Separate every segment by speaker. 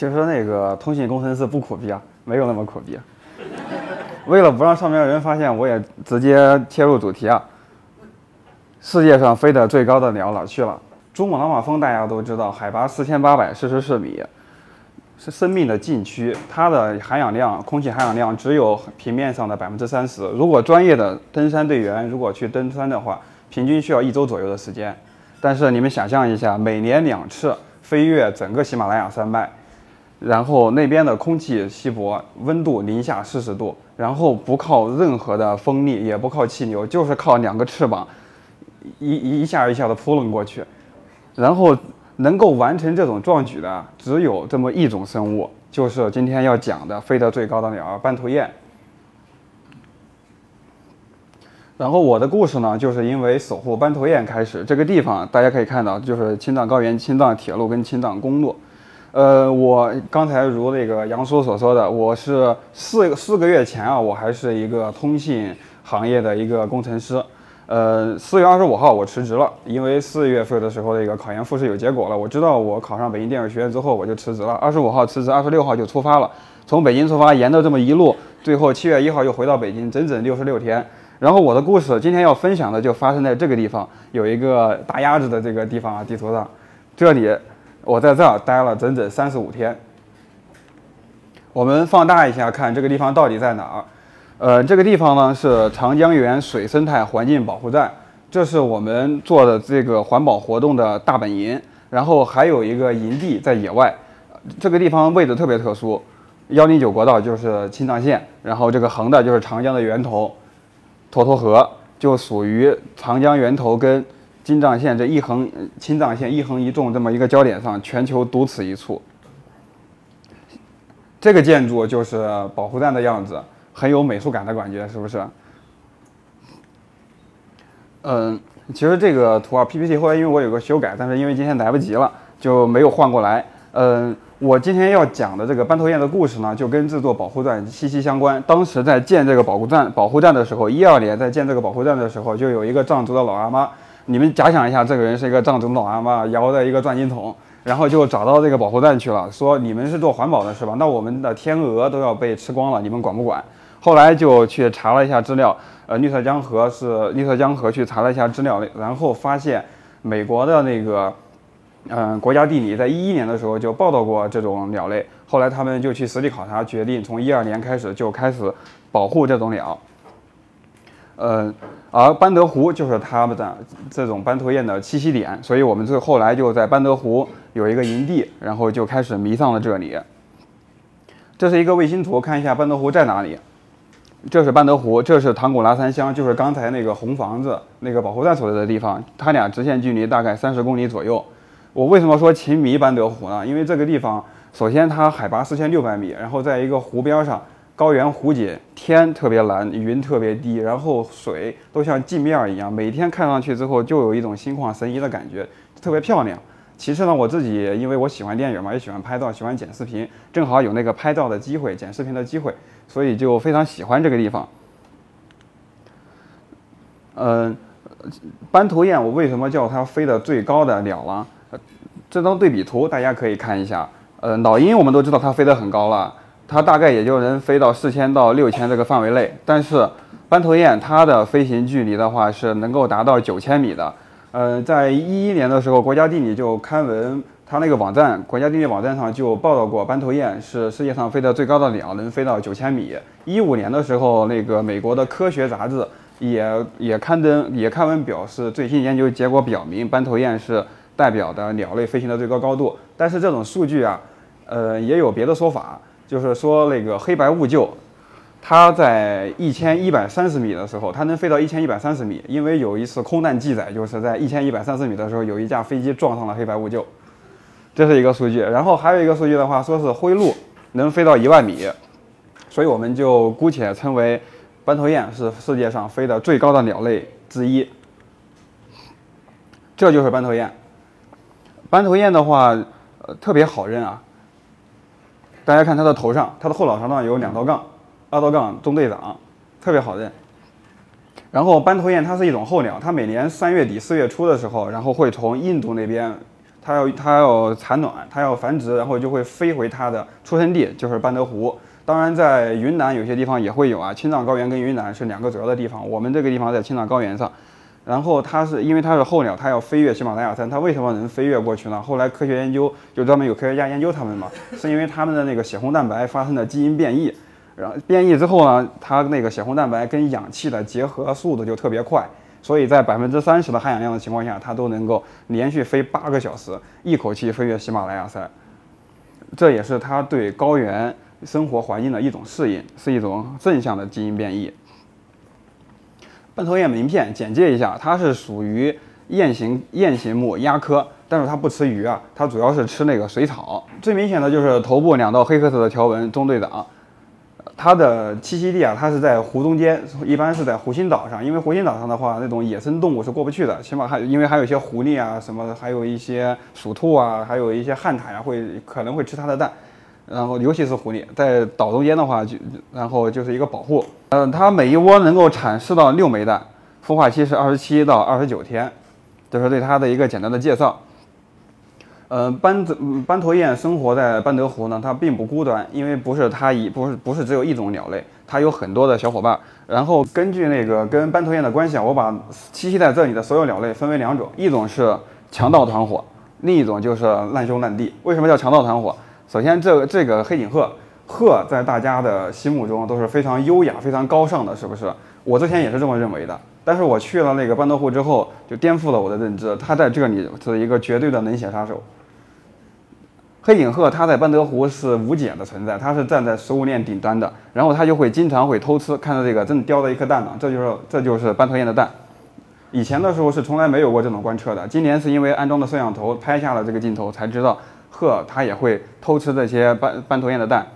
Speaker 1: 其实那个通信工程师不苦逼啊，没有那么苦逼。为了不让上面的人发现，我也直接切入主题啊。世界上飞得最高的鸟哪去了？珠穆朗玛峰大家都知道，海拔四千八百四十四米，是生命的禁区，它的含氧量，空气含氧量只有平面上的百分之三十。如果专业的登山队员如果去登山的话，平均需要一周左右的时间。但是你们想象一下，每年两次飞越整个喜马拉雅山脉，然后那边的空气稀薄，温度零下四十度，然后不靠任何的风力，也不靠气流，就是靠两个翅膀，一一下一下的扑棱过去，然后能够完成这种壮举的，只有这么一种生物，就是今天要讲的飞得最高的鸟——斑头雁。然后我的故事呢，就是因为守护斑头雁开始。这个地方大家可以看到，就是青藏高原、青藏铁路跟青藏公路。呃，我刚才如那个杨叔所说的，我是四四个月前啊，我还是一个通信行业的一个工程师。呃，四月二十五号我辞职了，因为四月份的时候那个考研复试有结果了，我知道我考上北京电影学院之后，我就辞职了。二十五号辞职，二十六号就出发了，从北京出发，沿着这么一路，最后七月一号又回到北京，整整六十六天。然后我的故事今天要分享的就发生在这个地方，有一个大鸭子的这个地方啊，地图上，这里我在这儿待了整整三十五天。我们放大一下看这个地方到底在哪儿？呃，这个地方呢是长江源水生态环境保护站，这是我们做的这个环保活动的大本营。然后还有一个营地在野外，这个地方位置特别特殊，幺零九国道就是青藏线，然后这个横的就是长江的源头。沱沱河就属于长江源头跟金藏线这一横青藏线一横一纵这么一个焦点上，全球独此一处。这个建筑就是保护站的样子，很有美术感的感觉，是不是？嗯，其实这个图啊 PPT 后来因为我有个修改，但是因为今天来不及了，就没有换过来。嗯。我今天要讲的这个斑头雁的故事呢，就跟制作保护站息息相关。当时在建这个保护站保护站的时候，一二年在建这个保护站的时候，就有一个藏族的老阿妈。你们假想一下，这个人是一个藏族老阿妈，摇着一个转经筒，然后就找到这个保护站去了，说：“你们是做环保的是吧？那我们的天鹅都要被吃光了，你们管不管？”后来就去查了一下资料，呃，绿色江河是绿色江河去查了一下资料，然后发现美国的那个。嗯，国家地理在一一年的时候就报道过这种鸟类，后来他们就去实地考察，决定从一二年开始就开始保护这种鸟。嗯，而班德湖就是他们的这种斑头雁的栖息点，所以我们最后来就在班德湖有一个营地，然后就开始迷上了这里。这是一个卫星图，看一下班德湖在哪里。这是班德湖，这是唐古拉山乡，就是刚才那个红房子那个保护站所在的地方，它俩直线距离大概三十公里左右。我为什么说情迷班德湖呢？因为这个地方，首先它海拔四千六百米，然后在一个湖边上，高原湖景，天特别蓝，云特别低，然后水都像镜面一样，每天看上去之后就有一种心旷神怡的感觉，特别漂亮。其次呢，我自己因为我喜欢电影嘛，也喜欢拍照，喜欢剪视频，正好有那个拍照的机会，剪视频的机会，所以就非常喜欢这个地方。嗯，斑头雁，我为什么叫它飞得最高的鸟呢？这张对比图大家可以看一下，呃，老鹰我们都知道它飞得很高了，它大概也就能飞到四千到六千这个范围内。但是斑头雁它的飞行距离的话是能够达到九千米的。呃，在一一年的时候，国家地理就刊文，它那个网站，国家地理网站上就报道过斑头雁是世界上飞得最高的鸟，能飞到九千米。一五年的时候，那个美国的科学杂志也也刊登也刊文表示，最新研究结果表明斑头雁是。代表的鸟类飞行的最高高度，但是这种数据啊，呃，也有别的说法，就是说那个黑白兀鹫，它在一千一百三十米的时候，它能飞到一千一百三十米，因为有一次空难记载，就是在一千一百三十米的时候，有一架飞机撞上了黑白兀鹫，这是一个数据。然后还有一个数据的话，说是灰鹭能飞到一万米，所以我们就姑且称为斑头雁是世界上飞得最高的鸟类之一。这就是斑头雁。斑头雁的话，呃，特别好认啊。大家看它的头上，它的后脑勺上有两道杠，二道杠中队长，特别好认。然后斑头雁它是一种候鸟，它每年三月底四月初的时候，然后会从印度那边它要它要产卵，它要繁殖，然后就会飞回它的出生地，就是班德湖。当然，在云南有些地方也会有啊，青藏高原跟云南是两个主要的地方。我们这个地方在青藏高原上，然后它是因为它是候鸟，它要飞越喜马拉雅山，它为什么能飞越过去呢？后来科学研究就专门有科学家研究它们嘛，是因为它们的那个血红蛋白发生了基因变异，然后变异之后呢，它那个血红蛋白跟氧气的结合速度就特别快。所以在百分之三十的含氧量的情况下，它都能够连续飞八个小时，一口气飞越喜马拉雅山。这也是它对高原生活环境的一种适应，是一种正向的基因变异。半头雁名片简介一下，它是属于雁形雁形目鸭科，但是它不吃鱼啊，它主要是吃那个水草。最明显的就是头部两道黑褐色的条纹，中队长。它的栖息地啊，它是在湖中间，一般是在湖心岛上，因为湖心岛上的话，那种野生动物是过不去的，起码还因为还有一些狐狸啊，什么，还有一些鼠兔啊，还有一些旱獭呀，会可能会吃它的蛋，然后尤其是狐狸，在岛中间的话，就然后就是一个保护。嗯，它每一窝能够产四到六枚蛋，孵化期是二十七到二十九天，这是对它的一个简单的介绍。呃，斑斑头雁生活在班德湖呢，它并不孤单，因为不是它一不是不是只有一种鸟类，它有很多的小伙伴。然后根据那个跟斑头雁的关系啊，我把栖息在这里的所有鸟类分为两种，一种是强盗团伙，另一种就是烂兄烂弟。为什么叫强盗团伙？首先，这个这个黑颈鹤，鹤在大家的心目中都是非常优雅、非常高尚的，是不是？我之前也是这么认为的，但是我去了那个班德湖之后，就颠覆了我的认知，它在这里是一个绝对的冷血杀手。黑颈鹤它在班德湖是无解的存在，它是站在食物链顶端的，然后它就会经常会偷吃。看到这个，正叼着一颗蛋呢，这就是这就是斑头雁的蛋。以前的时候是从来没有过这种观测的，今年是因为安装的摄像头拍下了这个镜头，才知道鹤它也会偷吃这些斑斑头雁的蛋。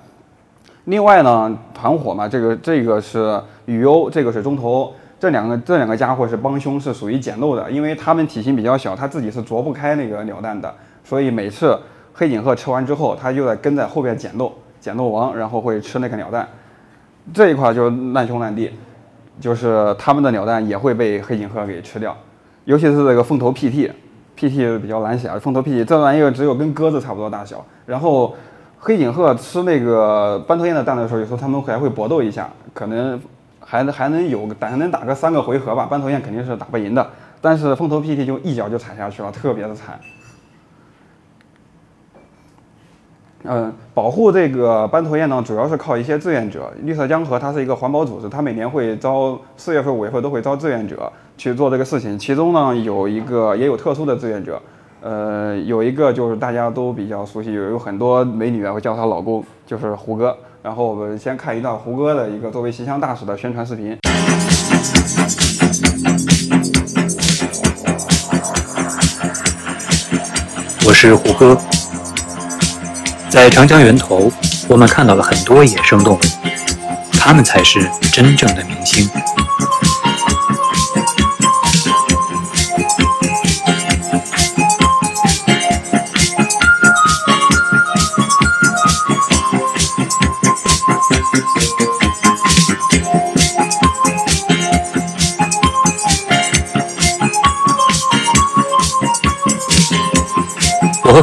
Speaker 1: 另外呢，团伙嘛，这个这个是羽鸥，这个是中头，这两个这两个家伙是帮凶，是属于捡漏的，因为它们体型比较小，它自己是啄不开那个鸟蛋的，所以每次。黑颈鹤吃完之后，它就在跟在后边捡漏，捡漏王，然后会吃那个鸟蛋。这一块就是难兄难弟，就是他们的鸟蛋也会被黑颈鹤给吃掉。尤其是这个凤头 PT PT 比较难写啊。凤头 PT 这玩意儿只有跟鸽子差不多大小。然后黑颈鹤吃那个斑头雁的蛋的时候，有时候它们还会搏斗一下，可能还能还能有，还能打个三个回合吧。斑头雁肯定是打不赢的，但是风头 PT 就一脚就踩下去了，特别的惨。嗯，保护这个斑头雁呢，主要是靠一些志愿者。绿色江河它是一个环保组织，它每年会招四月份、五月份都会招志愿者去做这个事情。其中呢，有一个 也有特殊的志愿者，呃，有一个就是大家都比较熟悉，有有很多美女啊会叫他老公，就是胡歌。然后我们先看一段胡歌的一个作为形象大使的宣传视频。
Speaker 2: 我是胡歌。在长江源头，我们看到了很多野生动物，它们才是真正的明星。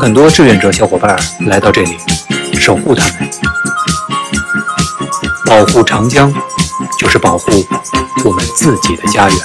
Speaker 2: 很多志愿者小伙伴来到这里，守护他们。保护长江，就是保护我们自己的家园。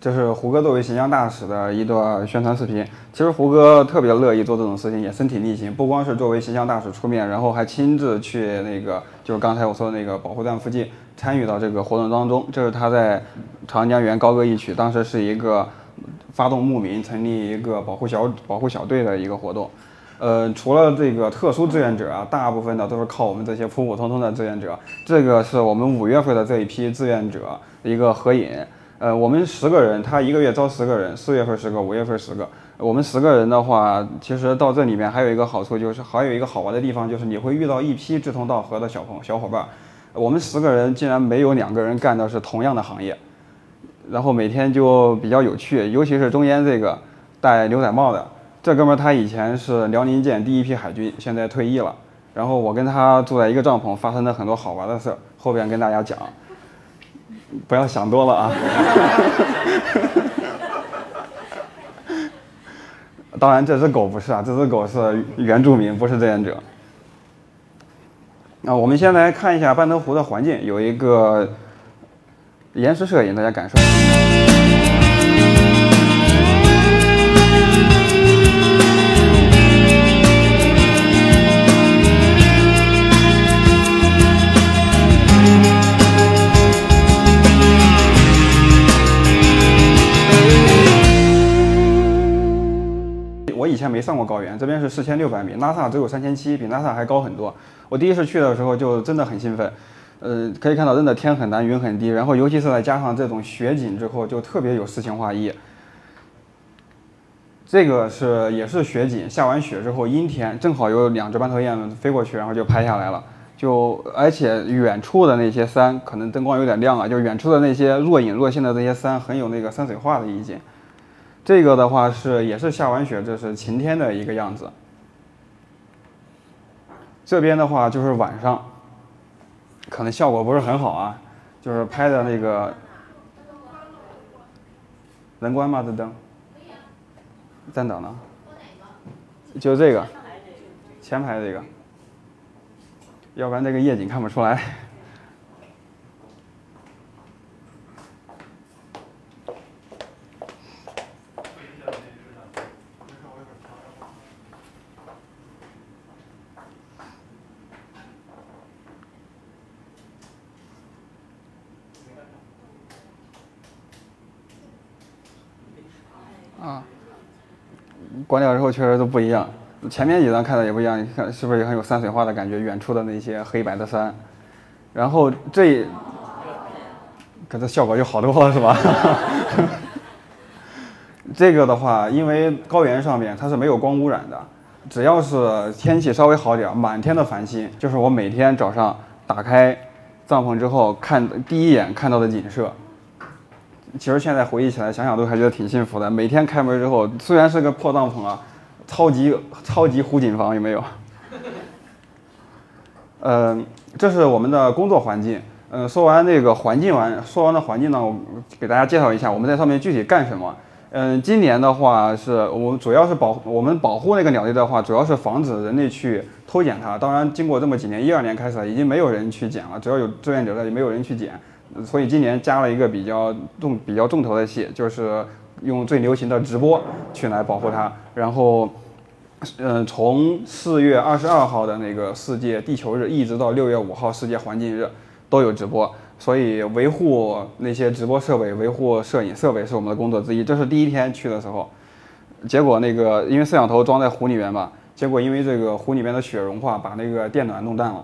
Speaker 1: 这是胡歌作为形象大使的一段宣传视频。其实胡歌特别乐意做这种事情，也身体力行，不光是作为形象大使出面，然后还亲自去那个，就是刚才我说的那个保护站附近参与到这个活动当中。这是他在长江源高歌一曲，当时是一个发动牧民成立一个保护小保护小队的一个活动。呃，除了这个特殊志愿者啊，大部分的都是靠我们这些普普通通的志愿者。这个是我们五月份的这一批志愿者一个合影。呃，我们十个人，他一个月招十个人，四月份十个，五月份十个。我们十个人的话，其实到这里面还有一个好处，就是还有一个好玩的地方，就是你会遇到一批志同道合的小朋小伙伴。我们十个人竟然没有两个人干的是同样的行业，然后每天就比较有趣，尤其是中间这个戴牛仔帽的这哥们儿，他以前是辽宁舰第一批海军，现在退役了。然后我跟他住在一个帐篷，发生了很多好玩的事儿，后边跟大家讲，不要想多了啊。当然，这只狗不是啊，这只狗是原住民，不是志愿者。那我们先来看一下半头湖的环境，有一个延时摄影，大家感受一下。我以前没上过高原，这边是四千六百米，拉萨只有三千七，比拉萨还高很多。我第一次去的时候就真的很兴奋，呃，可以看到真的天很蓝，云很低，然后尤其是再加上这种雪景之后，就特别有诗情画意。这个是也是雪景，下完雪之后阴天，正好有两只斑头雁飞过去，然后就拍下来了。就而且远处的那些山，可能灯光有点亮啊，就远处的那些若隐若现的这些山，很有那个山水画的意境。这个的话是也是下完雪，这是晴天的一个样子。这边的话就是晚上，可能效果不是很好啊，就是拍的那个能关吗？这灯在哪呢？就这个前排这个，要不然这个夜景看不出来。确实都不一样，前面几张看的也不一样，你看是不是也很有山水画的感觉？远处的那些黑白的山，然后这，可这效果就好多了，是吧？这个的话，因为高原上面它是没有光污染的，只要是天气稍微好点儿，满天的繁星，就是我每天早上打开帐篷之后看第一眼看到的景色。其实现在回忆起来，想想都还觉得挺幸福的。每天开门之后，虽然是个破帐篷啊，超级超级湖景房有没有？嗯，这是我们的工作环境。嗯，说完那个环境完，说完了环境呢，我给大家介绍一下我们在上面具体干什么。嗯，今年的话是我主要是保我们保护那个鸟类的话，主要是防止人类去偷捡它。当然，经过这么几年，一二年开始已经没有人去捡了，只要有志愿者的，也没有人去捡。所以今年加了一个比较重、比较重头的戏，就是用最流行的直播去来保护它。然后，嗯，从四月二十二号的那个世界地球日，一直到六月五号世界环境日，都有直播。所以维护那些直播设备、维护摄影设备是我们的工作之一。这是第一天去的时候，结果那个因为摄像头装在湖里面嘛，结果因为这个湖里面的雪融化，把那个电暖弄淡了。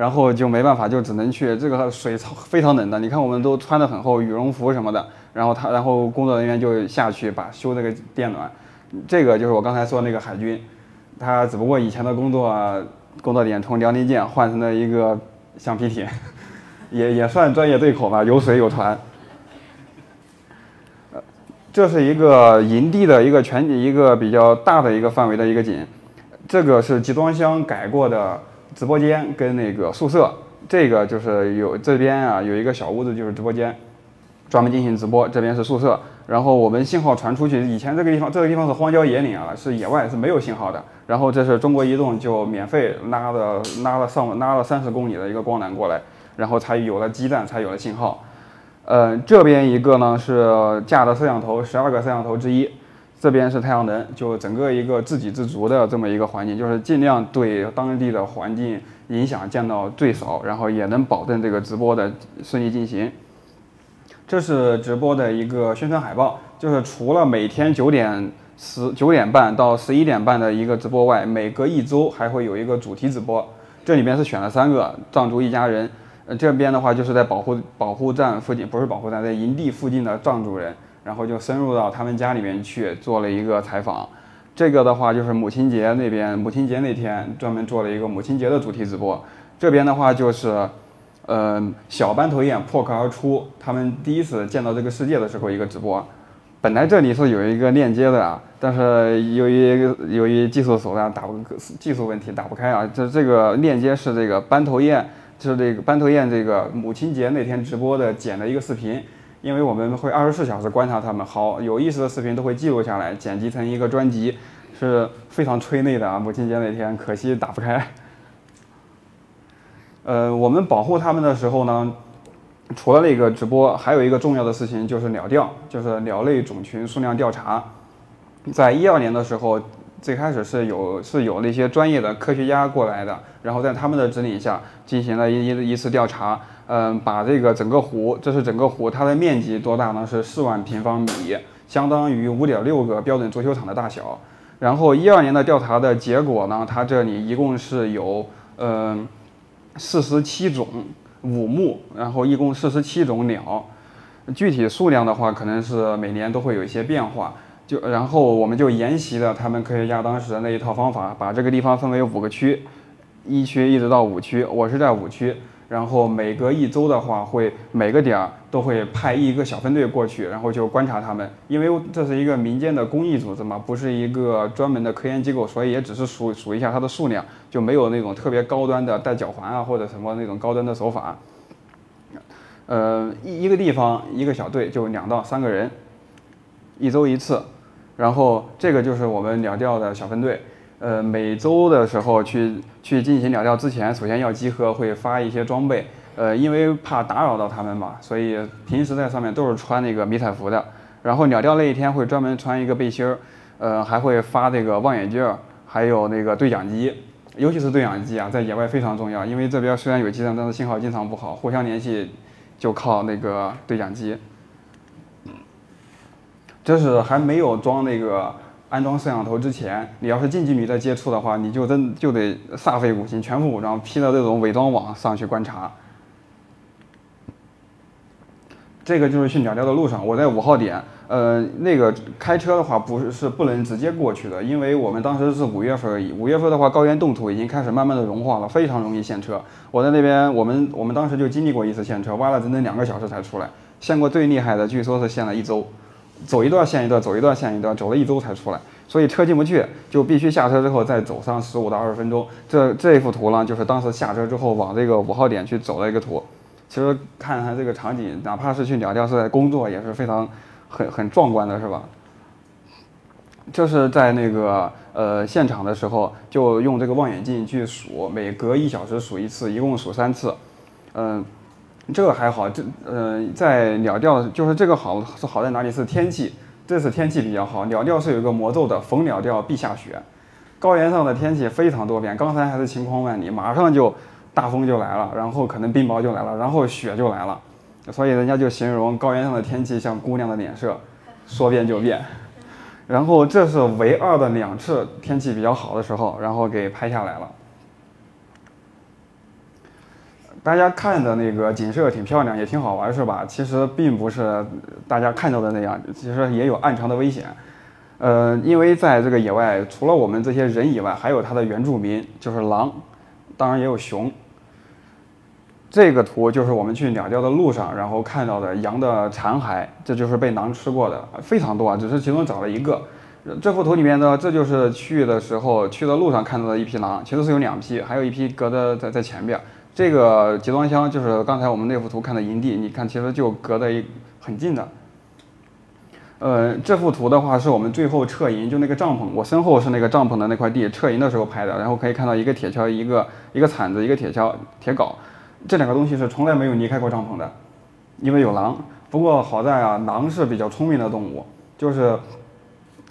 Speaker 1: 然后就没办法，就只能去这个水超非常冷的。你看，我们都穿得很厚，羽绒服什么的。然后他，然后工作人员就下去把修这个电暖。这个就是我刚才说那个海军，他只不过以前的工作工作点从辽宁舰换成了一个橡皮艇，也也算专业对口吧，有水有船。呃，这是一个营地的一个全一个比较大的一个范围的一个景，这个是集装箱改过的。直播间跟那个宿舍，这个就是有这边啊有一个小屋子就是直播间，专门进行直播。这边是宿舍，然后我们信号传出去，以前这个地方这个地方是荒郊野岭啊，是野外是没有信号的。然后这是中国移动就免费拉的拉了上拉了三十公里的一个光缆过来，然后才有了基站，才有了信号。呃，这边一个呢是架的摄像头，十二个摄像头之一。这边是太阳能，就整个一个自给自足的这么一个环境，就是尽量对当地的环境影响降到最少，然后也能保证这个直播的顺利进行。这是直播的一个宣传海报，就是除了每天九点十九点半到十一点半的一个直播外，每隔一周还会有一个主题直播。这里面是选了三个藏族一家人，呃，这边的话就是在保护保护站附近，不是保护站，在营地附近的藏族人。然后就深入到他们家里面去做了一个采访，这个的话就是母亲节那边，母亲节那天专门做了一个母亲节的主题直播。这边的话就是，呃，小斑头雁破壳而出，他们第一次见到这个世界的时候一个直播。本来这里是有一个链接的啊，但是由于由于技术手段打不技术问题打不开啊，这这个链接是这个斑头雁，就是这个斑头雁这个母亲节那天直播的剪的一个视频，因为我们会二十四小时观察它们，好有意思的视频都会记录下来，剪辑成一个专辑，是非常催泪的啊！母亲节那天可惜打不开。呃，我们保护它们的时候呢。除了那个直播，还有一个重要的事情就是鸟调，就是鸟类种群数量调查。在一二年的时候，最开始是有是有那些专业的科学家过来的，然后在他们的指引下进行了一一一次调查。嗯，把这个整个湖，这是整个湖，它的面积多大呢？是四万平方米，相当于五点六个标准足球场的大小。然后一二年的调查的结果呢，它这里一共是有嗯四十七种。五目，然后一共四十七种鸟，具体数量的话，可能是每年都会有一些变化。就然后我们就沿袭了他们科学家当时的那一套方法，把这个地方分为五个区，一区一直到五区，我是在五区。然后每隔一周的话，会每个点儿都会派一个小分队过去，然后就观察他们。因为这是一个民间的公益组织嘛，不是一个专门的科研机构，所以也只是数数一下它的数量，就没有那种特别高端的带脚环啊或者什么那种高端的手法。呃，一一个地方一个小队就两到三个人，一周一次。然后这个就是我们鸟调的小分队。呃，每周的时候去去进行鸟调之前，首先要集合，会发一些装备。呃，因为怕打扰到他们嘛，所以平时在上面都是穿那个迷彩服的。然后鸟调那一天会专门穿一个背心儿，呃，还会发这个望远镜，还有那个对讲机。尤其是对讲机啊，在野外非常重要，因为这边虽然有基站，但是信号经常不好，互相联系就靠那个对讲机。就是还没有装那个。安装摄像头之前，你要是近距离的接触的话，你就真就得煞费苦心，全副武装，披着这种伪装网上去观察。这个就是去鸟调的路上，我在五号点，呃，那个开车的话不是是不能直接过去的，因为我们当时是五月份而已，五月份的话高原冻土已经开始慢慢的融化了，非常容易陷车。我在那边，我们我们当时就经历过一次陷车，挖了整整两个小时才出来，陷过最厉害的，据说是陷了一周。走一段线一段，走一段线一段，走了一周才出来，所以车进不去，就必须下车之后再走上十五到二十分钟。这这一幅图呢，就是当时下车之后往这个五号点去走的一个图。其实看看这个场景，哪怕是去鸟调是在工作，也是非常很很壮观的，是吧？这是在那个呃现场的时候，就用这个望远镜去数，每隔一小时数一次，一共数三次，嗯。这个还好，这呃，在鸟调就是这个好是好在哪里？是天气，这次天气比较好。鸟调是有一个魔咒的，逢鸟调必下雪。高原上的天气非常多变，刚才还是晴空万里，马上就大风就来了，然后可能冰雹就来了，然后雪就来了。所以人家就形容高原上的天气像姑娘的脸色，说变就变。然后这是唯二的两次天气比较好的时候，然后给拍下来了。大家看的那个景色挺漂亮，也挺好玩，是吧？其实并不是大家看到的那样，其实也有暗藏的危险。呃，因为在这个野外，除了我们这些人以外，还有它的原住民，就是狼，当然也有熊。这个图就是我们去鸟叫的路上，然后看到的羊的残骸，这就是被狼吃过的，非常多啊，只是其中找了一个。这幅图里面呢，这就是去的时候去的路上看到的一批狼，其实是有两批，还有一批隔的在在前边。这个集装箱就是刚才我们那幅图看的营地，你看其实就隔得一很近的。呃，这幅图的话是我们最后撤营，就那个帐篷，我身后是那个帐篷的那块地，撤营的时候拍的。然后可以看到一个铁锹，一个一个铲子，一个铁锹、铁镐，这两个东西是从来没有离开过帐篷的，因为有狼。不过好在啊，狼是比较聪明的动物，就是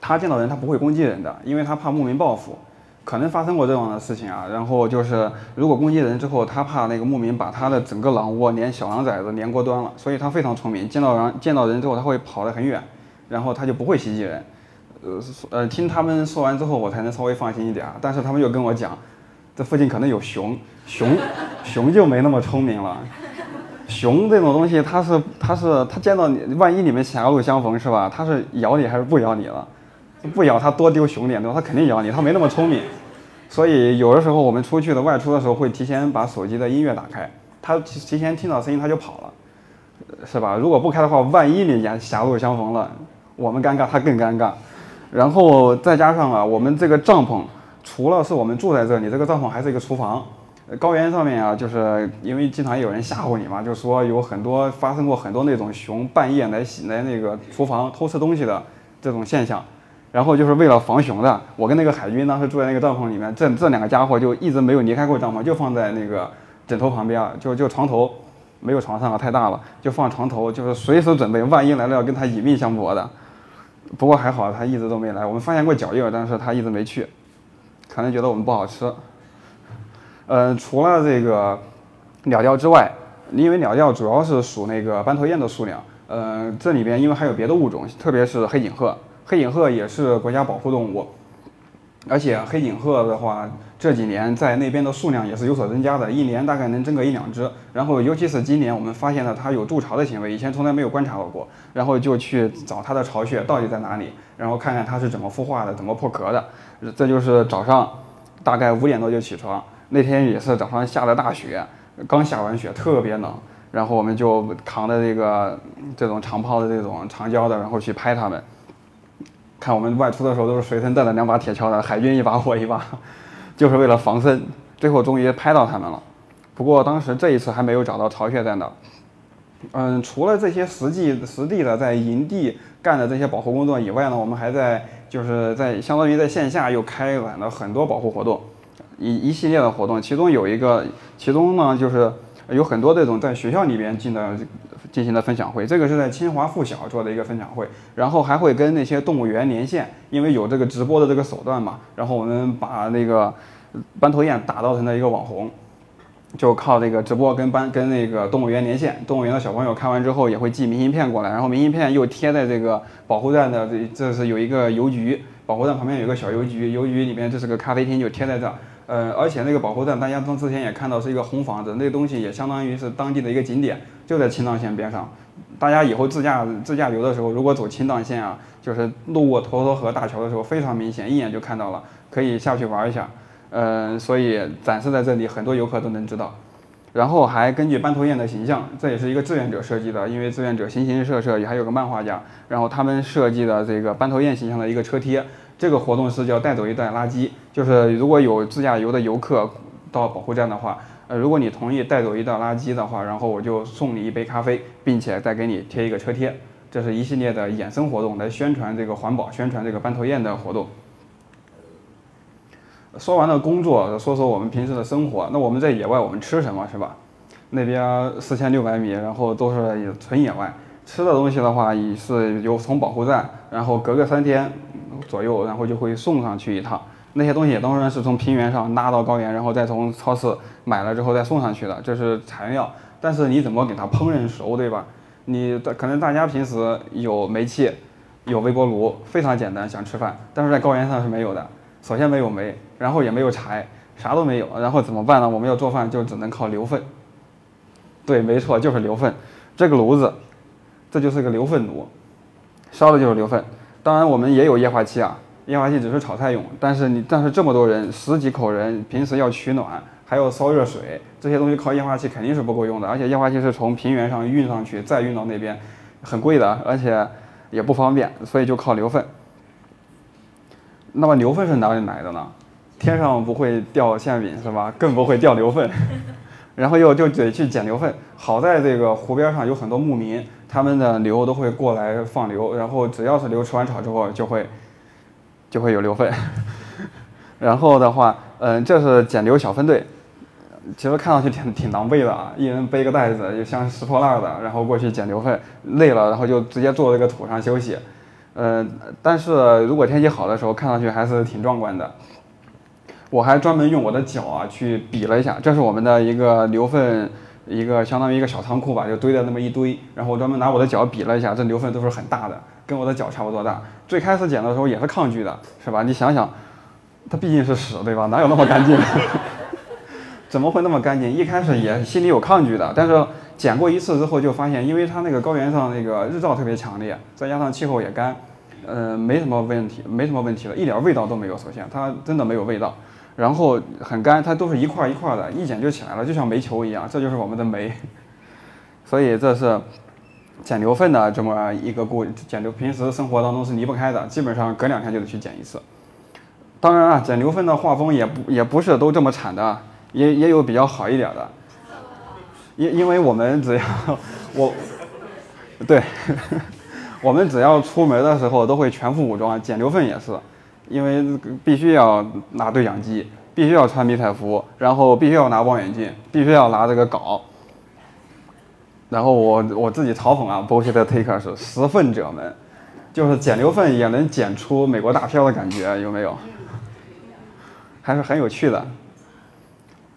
Speaker 1: 它见到人它不会攻击人的，因为它怕牧民报复。可能发生过这样的事情啊，然后就是如果攻击人之后，他怕那个牧民把他的整个狼窝连小狼崽子连锅端了，所以他非常聪明，见到人见到人之后他会跑得很远，然后他就不会袭击人。呃呃，听他们说完之后，我才能稍微放心一点。但是他们又跟我讲，这附近可能有熊，熊熊就没那么聪明了。熊这种东西，它是它是它见到你，万一你们狭路相逢是吧？它是咬你还是不咬你了？不咬它多丢熊脸对吧？它肯定咬你，它没那么聪明。所以有的时候我们出去的外出的时候会提前把手机的音乐打开，它提前听到声音它就跑了，是吧？如果不开的话，万一你狭狭路相逢了，我们尴尬，他更尴尬。然后再加上啊，我们这个帐篷除了是我们住在这里，这个帐篷还是一个厨房。高原上面啊，就是因为经常有人吓唬你嘛，就说有很多发生过很多那种熊半夜来来那个厨房偷吃东西的这种现象。然后就是为了防熊的，我跟那个海军当时住在那个帐篷里面，这这两个家伙就一直没有离开过帐篷，就放在那个枕头旁边，就就床头，没有床上啊，太大了，就放床头，就是随时准备，万一来了要跟他以命相搏的。不过还好，他一直都没来。我们发现过脚印，但是他一直没去，可能觉得我们不好吃。呃，除了这个鸟调之外，因为鸟调主要是数那个斑头雁的数量，呃，这里边因为还有别的物种，特别是黑颈鹤，黑颈鹤也是国家保护动物，而且黑颈鹤的话，这几年在那边的数量也是有所增加的，一年大概能增个一两只。然后尤其是今年，我们发现了它有筑巢的行为，以前从来没有观察到过，然后就去找它的巢穴到底在哪里，然后看看它是怎么孵化的，怎么破壳的。这就是早上大概五点多就起床，那天也是早上下的大雪，刚下完雪，特别冷。然后我们就扛着这个这种长炮的这种长焦的，然后去拍它们。看我们外出的时候都是随身带着两把铁锹的，海军一把我一把，就是为了防身。最后终于拍到他们了，不过当时这一次还没有找到巢穴在哪。嗯，除了这些实际实地的在营地干的这些保护工作以外呢，我们还在就是在相当于在线下又开展了很多保护活动，一一系列的活动，其中有一个，其中呢就是有很多这种在学校里边进的进行的分享会，这个是在清华附小做的一个分享会，然后还会跟那些动物园连线，因为有这个直播的这个手段嘛，然后我们把那个斑头雁打造成了一个网红。就靠这个直播跟班跟那个动物园连线，动物园的小朋友看完之后也会寄明信片过来，然后明信片又贴在这个保护站的这这是有一个邮局，保护站旁边有个小邮局，邮局里面这是个咖啡厅，就贴在这儿。呃，而且那个保护站大家从之前也看到是一个红房子，那东西也相当于是当地的一个景点，就在青藏线边上。大家以后自驾自驾游的时候，如果走青藏线啊，就是路过沱沱河大桥的时候，非常明显，一眼就看到了，可以下去玩一下。嗯，所以展示在这里，很多游客都能知道。然后还根据斑头雁的形象，这也是一个志愿者设计的，因为志愿者形形色色，也还有个漫画家，然后他们设计的这个斑头雁形象的一个车贴。这个活动是叫带走一袋垃圾，就是如果有自驾游的游客到保护站的话，呃，如果你同意带走一袋垃圾的话，然后我就送你一杯咖啡，并且再给你贴一个车贴。这是一系列的衍生活动，来宣传这个环保，宣传这个斑头雁的活动。说完了工作，说说我们平时的生活。那我们在野外，我们吃什么是吧？那边四千六百米，然后都是纯野外。吃的东西的话，也是有从保护站，然后隔个三天左右，然后就会送上去一趟。那些东西当然是从平原上拉到高原，然后再从超市买了之后再送上去的，这是材料。但是你怎么给它烹饪熟，对吧？你可能大家平时有煤气，有微波炉，非常简单，想吃饭，但是在高原上是没有的。首先没有煤，然后也没有柴，啥都没有，然后怎么办呢？我们要做饭就只能靠牛粪。对，没错，就是牛粪。这个炉子，这就是个牛粪炉，烧的就是牛粪。当然我们也有液化气啊，液化气只是炒菜用，但是你但是这么多人，十几口人，平时要取暖，还要烧热水，这些东西靠液化气肯定是不够用的。而且液化气是从平原上运上去，再运到那边，很贵的，而且也不方便，所以就靠牛粪。那么牛粪是哪里来的呢？天上不会掉馅饼是吧？更不会掉牛粪，然后又就得去捡牛粪。好在这个湖边上有很多牧民，他们的牛都会过来放牛，然后只要是牛吃完草之后，就会就会有牛粪。然后的话，嗯，这是捡牛小分队，其实看上去挺挺狼狈的啊，一人背个袋子，就像拾破烂的，然后过去捡牛粪，累了然后就直接坐这个土上休息。呃，但是如果天气好的时候，看上去还是挺壮观的。我还专门用我的脚啊去比了一下，这是我们的一个牛粪，一个相当于一个小仓库吧，就堆在那么一堆。然后我专门拿我的脚比了一下，这牛粪都是很大的，跟我的脚差不多大。最开始捡的时候也是抗拒的，是吧？你想想，它毕竟是屎，对吧？哪有那么干净？怎么会那么干净？一开始也心里有抗拒的，但是捡过一次之后就发现，因为它那个高原上那个日照特别强烈，再加上气候也干，呃，没什么问题，没什么问题了，一点味道都没有。首先，它真的没有味道，然后很干，它都是一块一块的，一捡就起来了，就像煤球一样，这就是我们的煤。所以这是剪牛粪的这么一个故剪牛，平时生活当中是离不开的，基本上隔两天就得去剪一次。当然啊，剪牛粪的画风也不也不是都这么惨的，也也有比较好一点的。因因为我们只要我，对，我们只要出门的时候都会全副武装，剪牛粪也是，因为必须要拿对讲机，必须要穿迷彩服，然后必须要拿望远镜，必须要拿这个镐。然后我我自己嘲讽啊，bullshit taker 是拾粪者们，就是捡牛粪也能捡出美国大漂的感觉，有没有？还是很有趣的。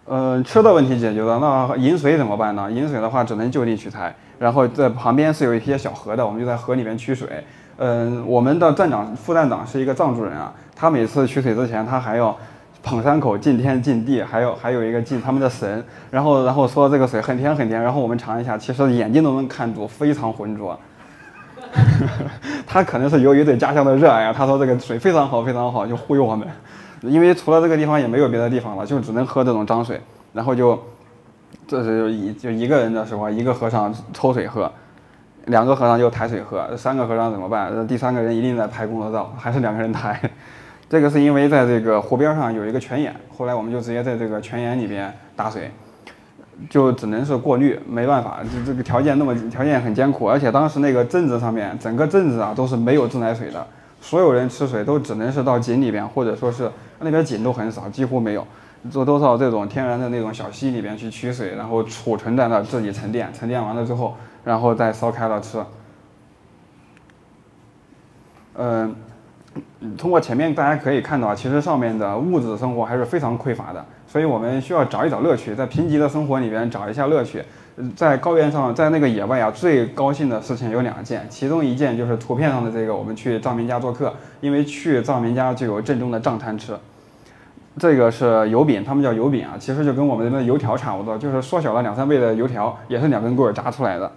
Speaker 1: 嗯，吃的问题解决了，那饮水怎么办呢？饮水的话只能就地取材，然后在旁边是有一些小河的，我们就在河里面取水。嗯，我们的站长、副站长是一个藏族人啊，他每次取水之前，他还要捧山口敬天敬地，还有还有一个敬他们的神，然后然后说这个水很甜很甜，然后我们尝一下，其实眼睛都能看出非常浑浊。他可能是由于对家乡的热爱啊，他说这个水非常好非常好，就忽悠我们。因为除了这个地方也没有别的地方了，就只能喝这种脏水，然后就，这是一就一个人的时候，一个和尚抽水喝，两个和尚就抬水喝，三个和尚怎么办？第三个人一定在拍工作照，还是两个人抬。这个是因为在这个湖边上有一个泉眼，后来我们就直接在这个泉眼里边打水，就只能是过滤，没办法，这这个条件那么条件很艰苦，而且当时那个镇子上面整个镇子啊都是没有自来水的。所有人吃水都只能是到井里边，或者说是那边井都很少，几乎没有，都都到这种天然的那种小溪里边去取水，然后储存在那自己沉淀，沉淀完了之后，然后再烧开了吃。嗯，通过前面大家可以看到，其实上面的物质生活还是非常匮乏的，所以我们需要找一找乐趣，在贫瘠的生活里边找一下乐趣。在高原上，在那个野外啊，最高兴的事情有两件，其中一件就是图片上的这个，我们去藏民家做客，因为去藏民家就有正宗的藏餐吃。这个是油饼，他们叫油饼啊，其实就跟我们的油条差不多，就是缩小了两三倍的油条，也是两根棍儿炸出来的，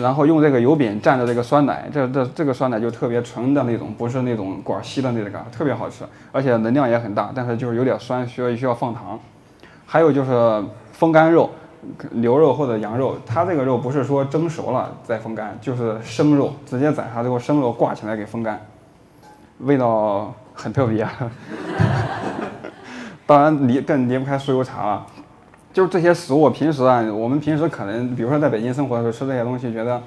Speaker 1: 然后用这个油饼蘸着这个酸奶，这这这个酸奶就特别纯的那种，不是那种管稀的那个，特别好吃，而且能量也很大，但是就是有点酸，需要需要放糖。还有就是风干肉。牛肉或者羊肉，它这个肉不是说蒸熟了再风干，就是生肉，直接宰杀之后生肉挂起来给风干，味道很特别。当然离更离不开酥油茶了，就是这些食物，平时啊，我们平时可能，比如说在北京生活的时候吃这些东西，觉得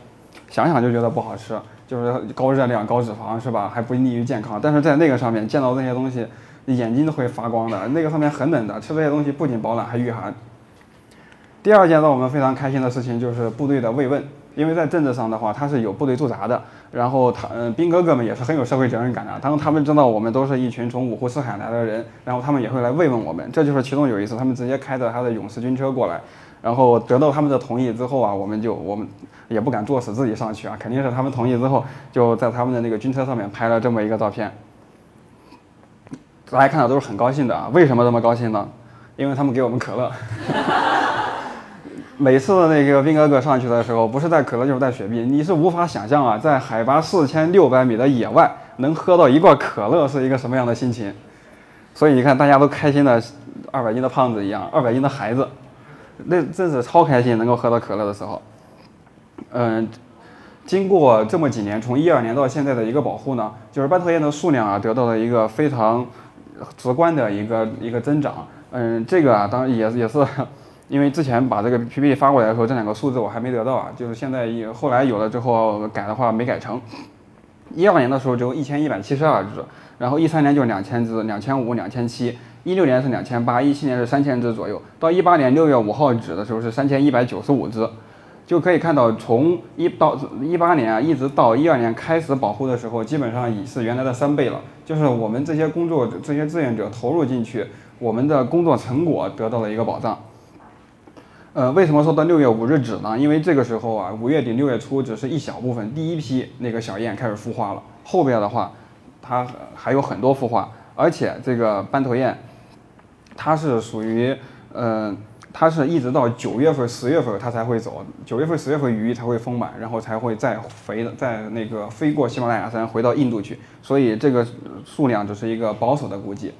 Speaker 1: 想想就觉得不好吃，就是高热量、高脂肪，是吧？还不利于健康。但是在那个上面见到这些东西，眼睛都会发光的。那个上面很冷的，吃这些东西不仅保暖还御寒。第二件让我们非常开心的事情就是部队的慰问，因为在政治上的话，他是有部队驻扎的，然后他嗯兵哥哥们也是很有社会责任感的，当他们知道我们都是一群从五湖四海来的人，然后他们也会来慰问我们，这就是其中有一次他们直接开着他的勇士军车过来，然后得到他们的同意之后啊，我们就我们也不敢作死自己上去啊，肯定是他们同意之后就在他们的那个军车上面拍了这么一个照片，大家看到都是很高兴的啊，为什么这么高兴呢？因为他们给我们可乐。每次那个兵哥哥上去的时候，不是带可乐就是带雪碧，你是无法想象啊，在海拔四千六百米的野外能喝到一罐可乐是一个什么样的心情。所以你看，大家都开心的，二百斤的胖子一样，二百斤的孩子，那真是超开心，能够喝到可乐的时候。嗯，经过这么几年，从一二年到现在的一个保护呢，就是斑头雁的数量啊，得到了一个非常直观的一个一个增长。嗯，这个啊，当然也也是。因为之前把这个 PPT 发过来的时候，这两个数字我还没得到啊，就是现在也后来有了之后改的话没改成。一二年的时候就一千一百七十二只，然后一三年就两千只，两千五、两千七，一六年是两千八，一七年是三千只左右，到一八年六月五号止的时候是三千一百九十五只，就可以看到从一到一八年啊，一直到一二年开始保护的时候，基本上已是原来的三倍了。就是我们这些工作这些志愿者投入进去，我们的工作成果得到了一个保障。呃，为什么说到六月五日止呢？因为这个时候啊，五月底六月初只是一小部分，第一批那个小雁开始孵化了。后边的话，它还有很多孵化，而且这个斑头雁，它是属于，呃，它是一直到九月份、十月份它才会走，九月份、十月份鱼才会丰满，然后才会再飞的，在那个飞过喜马拉雅山回到印度去。所以这个数量只是一个保守的估计。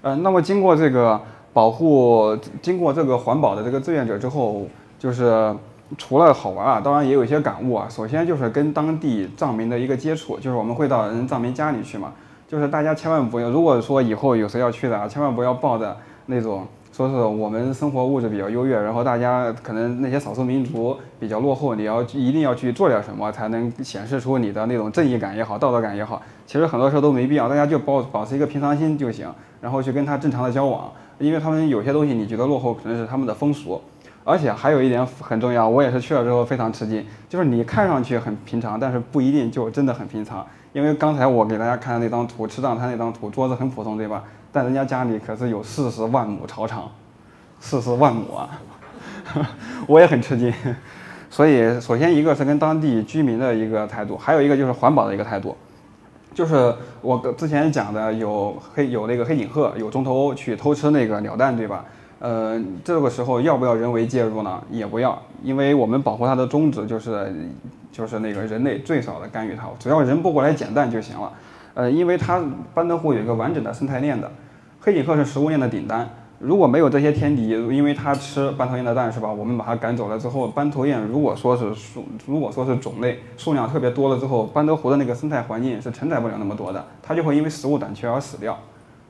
Speaker 1: 呃，那么经过这个。保护经过这个环保的这个志愿者之后，就是除了好玩啊，当然也有一些感悟啊。首先就是跟当地藏民的一个接触，就是我们会到人藏民家里去嘛，就是大家千万不要，如果说以后有谁要去的啊，千万不要抱着那种。说是我们生活物质比较优越，然后大家可能那些少数民族比较落后，你要一定要去做点什么，才能显示出你的那种正义感也好，道德感也好。其实很多时候都没必要，大家就保保持一个平常心就行，然后去跟他正常的交往。因为他们有些东西你觉得落后，可能是他们的风俗。而且还有一点很重要，我也是去了之后非常吃惊，就是你看上去很平常，但是不一定就真的很平常。因为刚才我给大家看的那张图，吃藏餐那张图，桌子很普通，对吧？但人家家里可是有四十万亩草场，四十万亩啊，我也很吃惊。所以，首先一个是跟当地居民的一个态度，还有一个就是环保的一个态度。就是我之前讲的，有黑有那个黑颈鹤，有中头去偷吃那个鸟蛋，对吧？呃，这个时候要不要人为介入呢？也不要，因为我们保护它的宗旨就是就是那个人类最少的干预它，只要人不过来捡蛋就行了。呃，因为它班德湖有一个完整的生态链的，黑颈鹤是食物链的顶端。如果没有这些天敌，因为它吃斑头雁的蛋是吧？我们把它赶走了之后，斑头雁如果说是数，如果说是种类数量特别多了之后，班德湖的那个生态环境是承载不了那么多的，它就会因为食物短缺而死掉。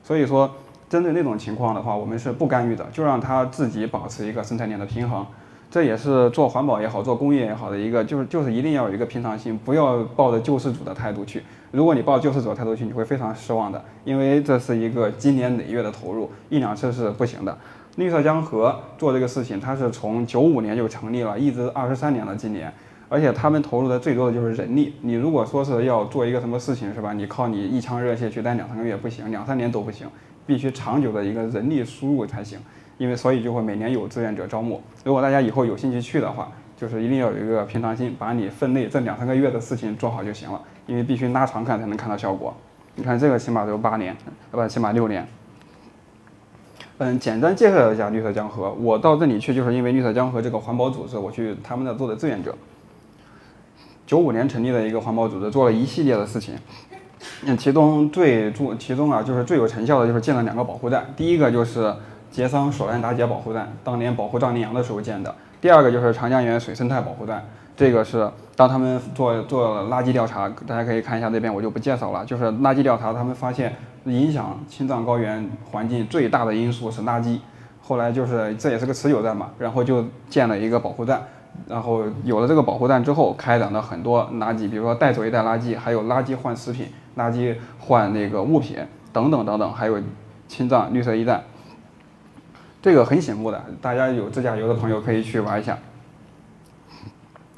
Speaker 1: 所以说，针对那种情况的话，我们是不干预的，就让它自己保持一个生态链的平衡。这也是做环保也好，做工业也好的一个，就是就是一定要有一个平常心，不要抱着救世主的态度去。如果你抱救世主的态度去，你会非常失望的，因为这是一个经年累月的投入，一两次是不行的。绿色江河做这个事情，它是从九五年就成立了，一直二十三年了，今年，而且他们投入的最多的就是人力。你如果说是要做一个什么事情，是吧？你靠你一腔热血去待两三个月不行，两三年都不行，必须长久的一个人力输入才行。因为所以就会每年有志愿者招募。如果大家以后有兴趣去的话，就是一定要有一个平常心，把你分内这两三个月的事情做好就行了。因为必须拉长看才能看到效果。你看这个起码都八年，不，起码六年。嗯，简单介绍一下绿色江河。我到这里去就是因为绿色江河这个环保组织，我去他们那做的志愿者。九五年成立的一个环保组织，做了一系列的事情。嗯，其中最注，其中啊就是最有成效的就是建了两个保护站。第一个就是杰桑索兰达杰保护站，当年保护藏羚羊的时候建的。第二个就是长江源水生态保护站。这个是当他们做做垃圾调查，大家可以看一下这边，我就不介绍了。就是垃圾调查，他们发现影响青藏高原环境最大的因素是垃圾。后来就是这也是个持久战嘛，然后就建了一个保护站。然后有了这个保护站之后，开展了很多垃圾，比如说带走一袋垃圾，还有垃圾换食品、垃圾换那个物品等等等等，还有青藏绿色驿站。这个很醒目的，大家有自驾游的朋友可以去玩一下。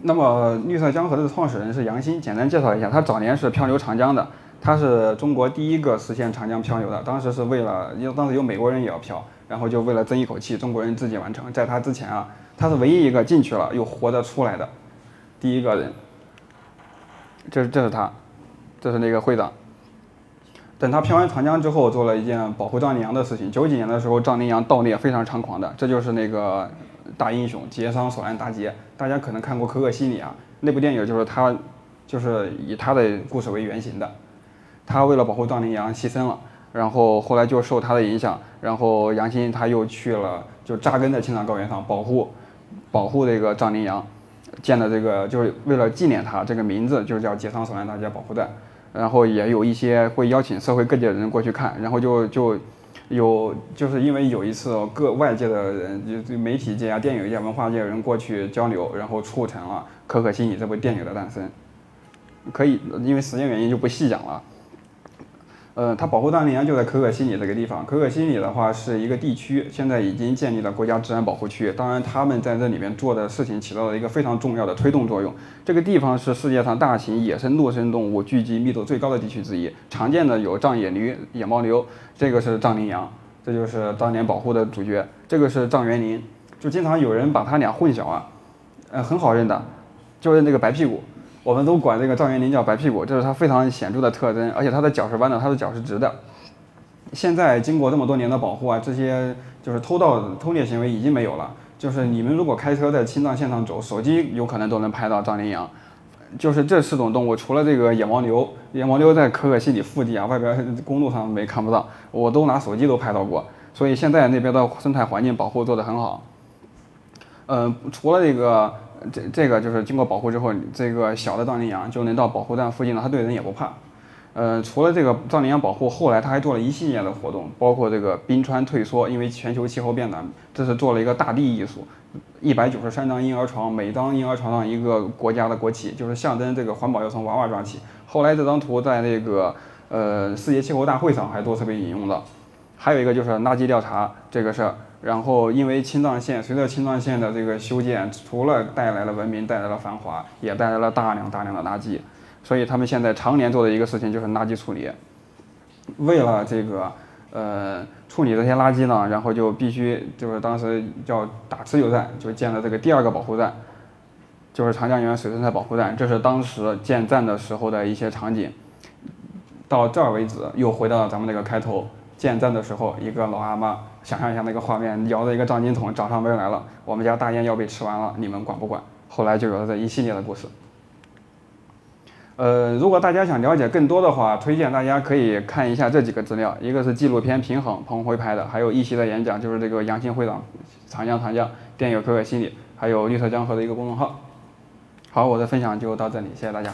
Speaker 1: 那么，绿色江河的创始人是杨新，简单介绍一下，他早年是漂流长江的，他是中国第一个实现长江漂流的，当时是为了，因为当时有美国人也要漂，然后就为了争一口气，中国人自己完成。在他之前啊，他是唯一一个进去了又活着出来的第一个人。这是这是他，这是那个会长。等他漂完长江之后，做了一件保护藏羚羊的事情。九几年的时候，藏羚羊盗猎非常猖狂的，这就是那个。大英雄杰桑索兰达杰，大家可能看过《可可西里》啊，那部电影就是他，就是以他的故事为原型的。他为了保护藏羚羊牺牲了，然后后来就受他的影响，然后杨新他又去了，就扎根在青藏高原上保护，保护这个藏羚羊，建的这个就是为了纪念他，这个名字就叫杰桑索兰达杰保护站。然后也有一些会邀请社会各界的人过去看，然后就就。有，就是因为有一次各外界的人，就媒体界啊、电影界、文化界的人过去交流，然后促成了《可可西里》这部电影的诞生。可以，因为时间原因就不细讲了。呃，它保护藏羚羊就在可可西里这个地方。可可西里的话是一个地区，现在已经建立了国家自然保护区。当然，他们在这里面做的事情起到了一个非常重要的推动作用。这个地方是世界上大型野生陆生动物聚集密度最高的地区之一，常见的有藏野驴、野牦牛，这个是藏羚羊，这就是当年保护的主角。这个是藏原羚，就经常有人把它俩混淆啊，呃，很好认的，就是那个白屁股。我们都管这个藏原羚叫白屁股，这是它非常显著的特征，而且它的脚是弯的，它的脚是直的。现在经过这么多年的保护啊，这些就是偷盗、偷猎行为已经没有了。就是你们如果开车在青藏线上走，手机有可能都能拍到藏羚羊。就是这四种动物，除了这个野牦牛，野牦牛在可可西里腹地啊，外边公路上没看不到，我都拿手机都拍到过。所以现在那边的生态环境保护做得很好。嗯，除了这个这这个就是经过保护之后，这个小的藏羚羊就能到保护站附近了，它对人也不怕。呃，除了这个藏羚羊保护，后来他还做了一系列的活动，包括这个冰川退缩，因为全球气候变暖，这是做了一个大地艺术。一百九十三张婴儿床，每张婴儿床上一个国家的国旗，就是象征这个环保要从娃娃抓起。后来这张图在那个呃世界气候大会上还多次被引用了。还有一个就是垃圾调查这个事儿，然后因为青藏线随着青藏线的这个修建，除了带来了文明，带来了繁华，也带来了大量大量的垃圾。所以他们现在常年做的一个事情就是垃圾处理。为了这个呃处理这些垃圾呢，然后就必须就是当时叫打持久战，就建了这个第二个保护站，就是长江源水生态保护站。这是当时建站的时候的一些场景。到这儿为止，又回到了咱们那个开头，建站的时候，一个老阿妈，想象一下那个画面，摇着一个藏金桶找上门来了，我们家大烟要被吃完了，你们管不管？后来就有了这一系列的故事。呃，如果大家想了解更多的话，推荐大家可以看一下这几个资料，一个是纪录片《平衡》，彭辉拍的，还有一席的演讲，就是这个杨新会长，长江长江电影可可心理，还有绿色江河的一个公众号。好，我的分享就到这里，谢谢大家。